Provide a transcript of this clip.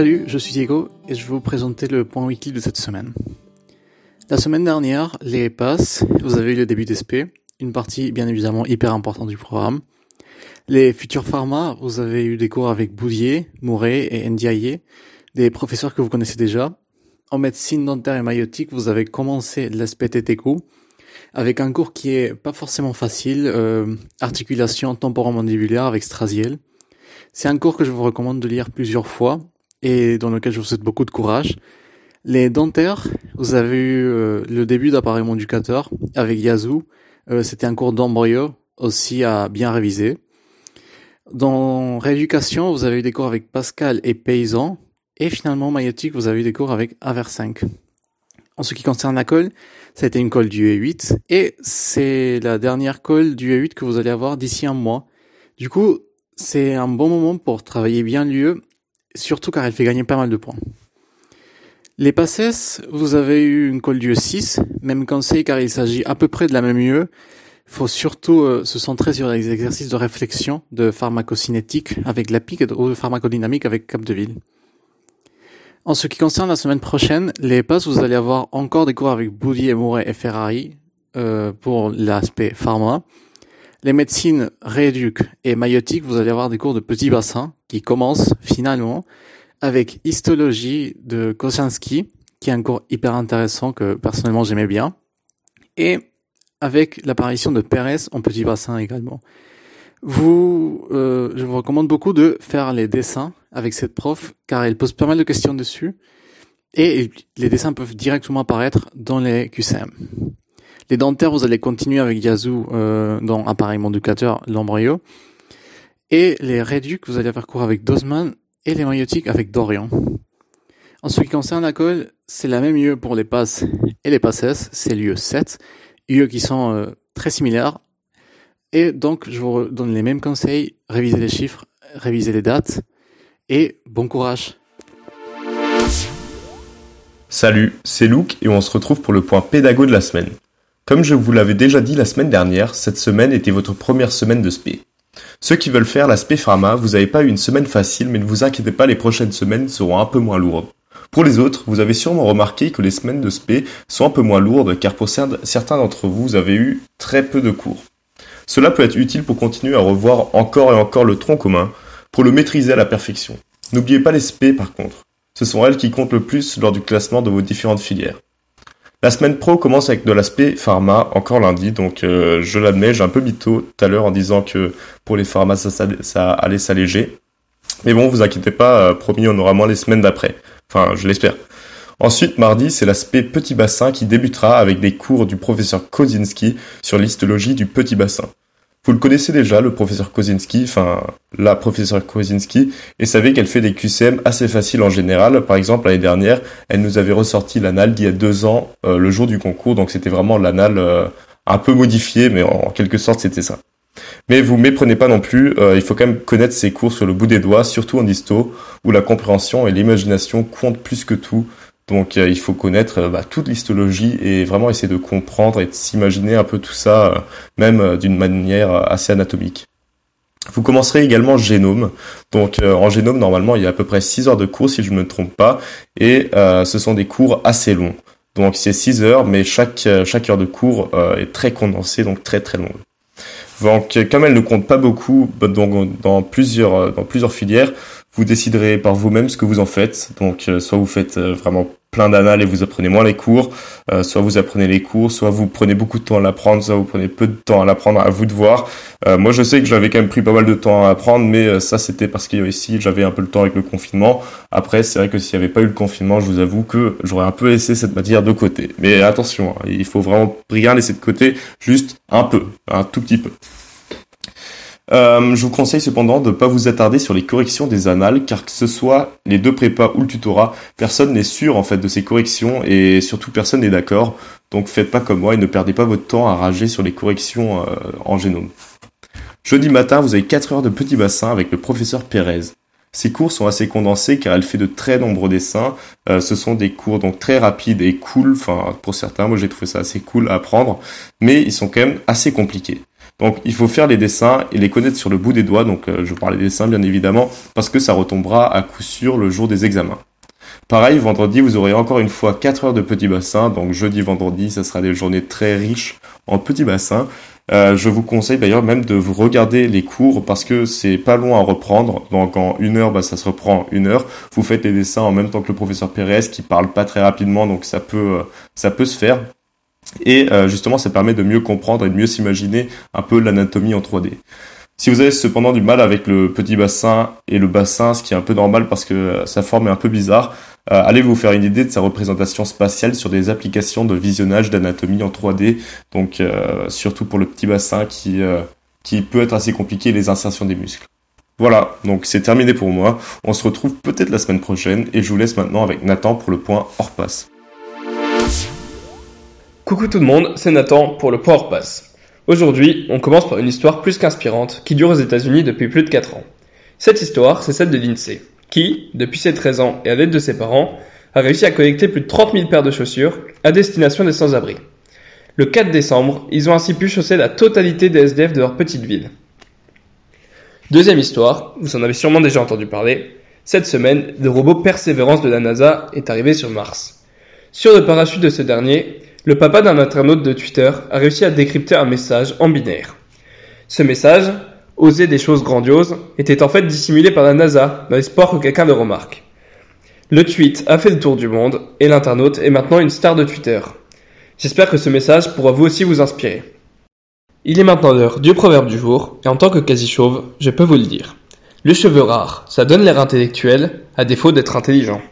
Salut, je suis Diego et je vais vous présenter le point weekly de cette semaine. La semaine dernière, les passes, vous avez eu le début d'SP, une partie bien évidemment hyper importante du programme. Les futurs pharma, vous avez eu des cours avec Boudier, Mouret et Ndiaye, des professeurs que vous connaissez déjà. En médecine dentaire et maïotique, vous avez commencé l'aspect TTQ, avec un cours qui est pas forcément facile, euh, articulation temporomandibulaire avec Strasiel. C'est un cours que je vous recommande de lire plusieurs fois et dans lequel je vous souhaite beaucoup de courage. Les dentaires, vous avez eu euh, le début d'appareillement éducateur avec Yazoo. Euh, C'était un cours d'embryo aussi à bien réviser. Dans rééducation, vous avez eu des cours avec Pascal et Paysan. Et finalement, maïotique, vous avez eu des cours avec Aver 5. En ce qui concerne la colle, ça a été une colle du E8 et c'est la dernière colle du E8 que vous allez avoir d'ici un mois. Du coup, c'est un bon moment pour travailler bien l'UE surtout car elle fait gagner pas mal de points. Les passes, vous avez eu une colle du 6, même conseil car il s'agit à peu près de la même UE. Il faut surtout euh, se centrer sur les exercices de réflexion de pharmacocinétique avec la PIC ou de pharmacodynamique avec Capdeville. En ce qui concerne la semaine prochaine, les passes, vous allez avoir encore des cours avec Boudy et et Ferrari euh, pour l'aspect pharma. Les médecines rééduques et maïotiques, vous allez avoir des cours de petits bassins qui commencent finalement avec histologie de Kosinski, qui est un cours hyper intéressant que personnellement j'aimais bien, et avec l'apparition de Pérez en petit bassin également. Vous, euh, je vous recommande beaucoup de faire les dessins avec cette prof, car elle pose pas mal de questions dessus, et les dessins peuvent directement apparaître dans les QCM. Les dentaires, vous allez continuer avec Yazoo euh, dans appareillement éducateur, l'embryo. Et les réducs, vous allez faire cours avec Dosman et les maïotiques avec Dorian. En ce qui concerne la colle, c'est la même UE pour les passes et les passes, c'est l'UE 7, UE qui sont euh, très similaires. Et donc, je vous donne les mêmes conseils, révisez les chiffres, révisez les dates, et bon courage Salut, c'est Luke et on se retrouve pour le point pédago de la semaine. Comme je vous l'avais déjà dit la semaine dernière, cette semaine était votre première semaine de SP. Ceux qui veulent faire la SP Pharma, vous n'avez pas eu une semaine facile, mais ne vous inquiétez pas, les prochaines semaines seront un peu moins lourdes. Pour les autres, vous avez sûrement remarqué que les semaines de SP sont un peu moins lourdes, car pour certains d'entre vous, vous avez eu très peu de cours. Cela peut être utile pour continuer à revoir encore et encore le tronc commun, pour le maîtriser à la perfection. N'oubliez pas les SP par contre. Ce sont elles qui comptent le plus lors du classement de vos différentes filières. La semaine pro commence avec de l'aspect pharma, encore lundi, donc euh, je l'admets, j'ai un peu mytho tout à l'heure en disant que pour les pharma ça, ça, allait s'alléger. Mais bon, vous inquiétez pas, euh, promis, on aura moins les semaines d'après. Enfin, je l'espère. Ensuite, mardi, c'est l'aspect petit bassin qui débutera avec des cours du professeur Kozinski sur l'histologie du petit bassin. Vous le connaissez déjà, le professeur Kozinski, enfin la professeure Kozinski, et savez qu'elle fait des QCM assez faciles en général. Par exemple, l'année dernière, elle nous avait ressorti l'anal d'il y a deux ans, euh, le jour du concours, donc c'était vraiment l'anal euh, un peu modifié, mais en, quelque sorte c'était ça. Mais vous méprenez pas non plus, euh, il faut quand même connaître ses cours sur le bout des doigts, surtout en histo, où la compréhension et l'imagination comptent plus que tout, donc euh, il faut connaître euh, bah, toute l'histologie et vraiment essayer de comprendre et de s'imaginer un peu tout ça, euh, même d'une manière assez anatomique. Vous commencerez également génome. Donc en génome, normalement, il y a à peu près 6 heures de cours, si je ne me trompe pas, et ce sont des cours assez longs. Donc c'est 6 heures, mais chaque, chaque heure de cours est très condensée, donc très très longue. Donc comme elle ne compte pas beaucoup donc, dans, plusieurs, dans plusieurs filières, vous déciderez par vous-même ce que vous en faites. Donc, euh, soit vous faites euh, vraiment plein d'annales et vous apprenez moins les cours, euh, soit vous apprenez les cours, soit vous prenez beaucoup de temps à l'apprendre, soit vous prenez peu de temps à l'apprendre, à vous de voir. moi, je sais que j'avais quand même pris pas mal de temps à apprendre, mais ça, c'était parce qu'ici, j'avais un peu le temps avec le confinement. Après, c'est vrai que s'il n'y avait pas eu le confinement, je vous avoue que j'aurais un peu laissé cette matière de côté. Mais attention, hein, il faut vraiment rien laisser de côté, juste un peu, un tout petit peu. Euh, je vous conseille cependant de ne pas vous attarder sur les corrections des annales, car que ce soit les deux prépas ou le tutorat, personne n'est sûr en fait de ces corrections et surtout personne n'est d'accord. Donc faites pas comme moi et ne perdez pas votre temps à rager sur les corrections euh, en génome. Jeudi matin, vous avez 4 heures de petit bassin avec le professeur Pérez. Ces cours sont assez condensés car elle fait de très nombreux dessins. Euh, ce sont des cours donc très rapides et cool. Enfin, pour certains, moi j'ai trouvé ça assez cool à apprendre, mais ils sont quand même assez compliqués. Donc il faut faire les dessins et les connaître sur le bout des doigts, donc euh, je parle des dessins bien évidemment, parce que ça retombera à coup sûr le jour des examens. Pareil, vendredi, vous aurez encore une fois 4 heures de petits bassins, donc jeudi, vendredi, ça sera des journées très riches en petits bassins. Euh, je vous conseille d'ailleurs même de vous regarder les cours parce que c'est pas long à reprendre. Donc en une heure, bah, ça se reprend une heure. Vous faites les dessins en même temps que le professeur Pérez qui parle pas très rapidement, donc ça peut, euh, ça peut se faire. Et euh, justement, ça permet de mieux comprendre et de mieux s'imaginer un peu l'anatomie en 3D. Si vous avez cependant du mal avec le petit bassin et le bassin, ce qui est un peu normal parce que sa forme est un peu bizarre, euh, allez vous faire une idée de sa représentation spatiale sur des applications de visionnage d'anatomie en 3D, donc euh, surtout pour le petit bassin qui, qui peut être assez compliqué, les insertions des muscles. Voilà, donc c'est terminé pour moi. On se retrouve peut-être la semaine prochaine et je vous laisse maintenant avec Nathan pour le point hors passe. Coucou tout le monde, c'est Nathan pour le Power Pass. Aujourd'hui, on commence par une histoire plus qu'inspirante qui dure aux États-Unis depuis plus de 4 ans. Cette histoire, c'est celle de Lindsay, qui, depuis ses 13 ans et à l'aide de ses parents, a réussi à collecter plus de 30 000 paires de chaussures à destination des sans-abri. Le 4 décembre, ils ont ainsi pu chausser la totalité des SDF de leur petite ville. Deuxième histoire, vous en avez sûrement déjà entendu parler, cette semaine, le robot Persévérance de la NASA est arrivé sur Mars. Sur le parachute de ce dernier, le papa d'un internaute de Twitter a réussi à décrypter un message en binaire. Ce message, oser des choses grandioses, était en fait dissimulé par la NASA dans l'espoir que quelqu'un le remarque. Le tweet a fait le tour du monde et l'internaute est maintenant une star de Twitter. J'espère que ce message pourra vous aussi vous inspirer. Il est maintenant l'heure du proverbe du jour et en tant que quasi-chauve, je peux vous le dire. Le cheveu rare, ça donne l'air intellectuel à défaut d'être intelligent.